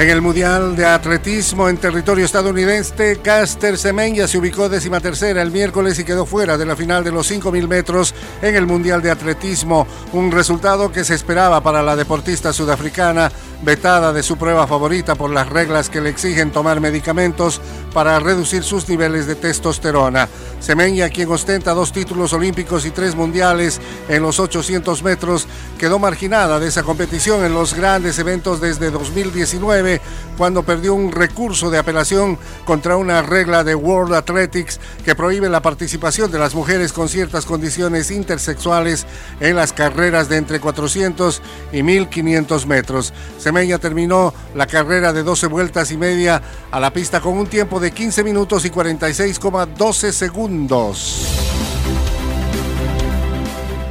En el Mundial de Atletismo en territorio estadounidense, Caster Semenya se ubicó décima tercera el miércoles y quedó fuera de la final de los 5.000 metros en el Mundial de Atletismo, un resultado que se esperaba para la deportista sudafricana, vetada de su prueba favorita por las reglas que le exigen tomar medicamentos para reducir sus niveles de testosterona. Semenya, quien ostenta dos títulos olímpicos y tres mundiales en los 800 metros, quedó marginada de esa competición en los grandes eventos desde 2019 cuando perdió un recurso de apelación contra una regla de World Athletics que prohíbe la participación de las mujeres con ciertas condiciones intersexuales en las carreras de entre 400 y 1500 metros. Semeña terminó la carrera de 12 vueltas y media a la pista con un tiempo de 15 minutos y 46,12 segundos.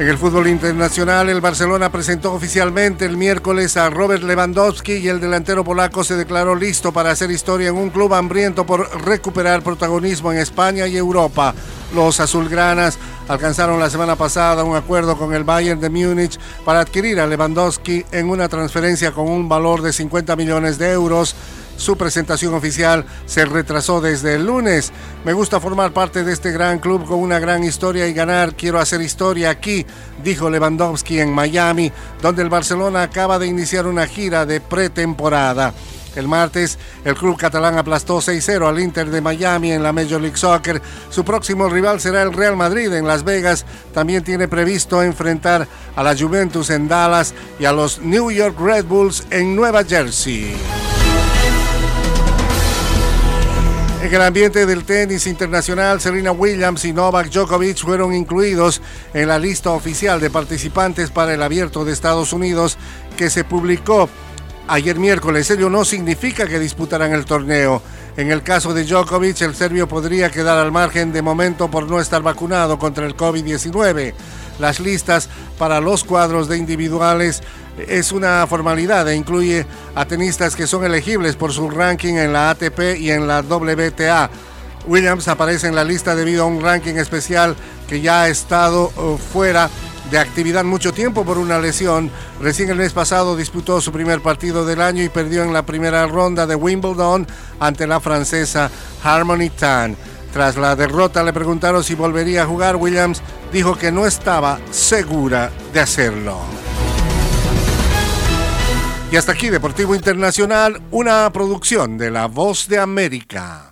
En el fútbol internacional, el Barcelona presentó oficialmente el miércoles a Robert Lewandowski y el delantero polaco se declaró listo para hacer historia en un club hambriento por recuperar protagonismo en España y Europa. Los azulgranas alcanzaron la semana pasada un acuerdo con el Bayern de Múnich para adquirir a Lewandowski en una transferencia con un valor de 50 millones de euros su presentación oficial se retrasó desde el lunes. Me gusta formar parte de este gran club con una gran historia y ganar. Quiero hacer historia aquí, dijo Lewandowski en Miami, donde el Barcelona acaba de iniciar una gira de pretemporada. El martes, el club catalán aplastó 6-0 al Inter de Miami en la Major League Soccer. Su próximo rival será el Real Madrid en Las Vegas. También tiene previsto enfrentar a la Juventus en Dallas y a los New York Red Bulls en Nueva Jersey. En el ambiente del tenis internacional, Serena Williams y Novak Djokovic fueron incluidos en la lista oficial de participantes para el Abierto de Estados Unidos que se publicó ayer miércoles. Ello no significa que disputarán el torneo. En el caso de Djokovic, el serbio podría quedar al margen de momento por no estar vacunado contra el COVID-19. Las listas para los cuadros de individuales es una formalidad e incluye a tenistas que son elegibles por su ranking en la ATP y en la WTA. Williams aparece en la lista debido a un ranking especial que ya ha estado uh, fuera de actividad mucho tiempo por una lesión. Recién el mes pasado disputó su primer partido del año y perdió en la primera ronda de Wimbledon ante la francesa Harmony Tan. Tras la derrota le preguntaron si volvería a jugar. Williams dijo que no estaba segura de hacerlo. Y hasta aquí Deportivo Internacional, una producción de La Voz de América.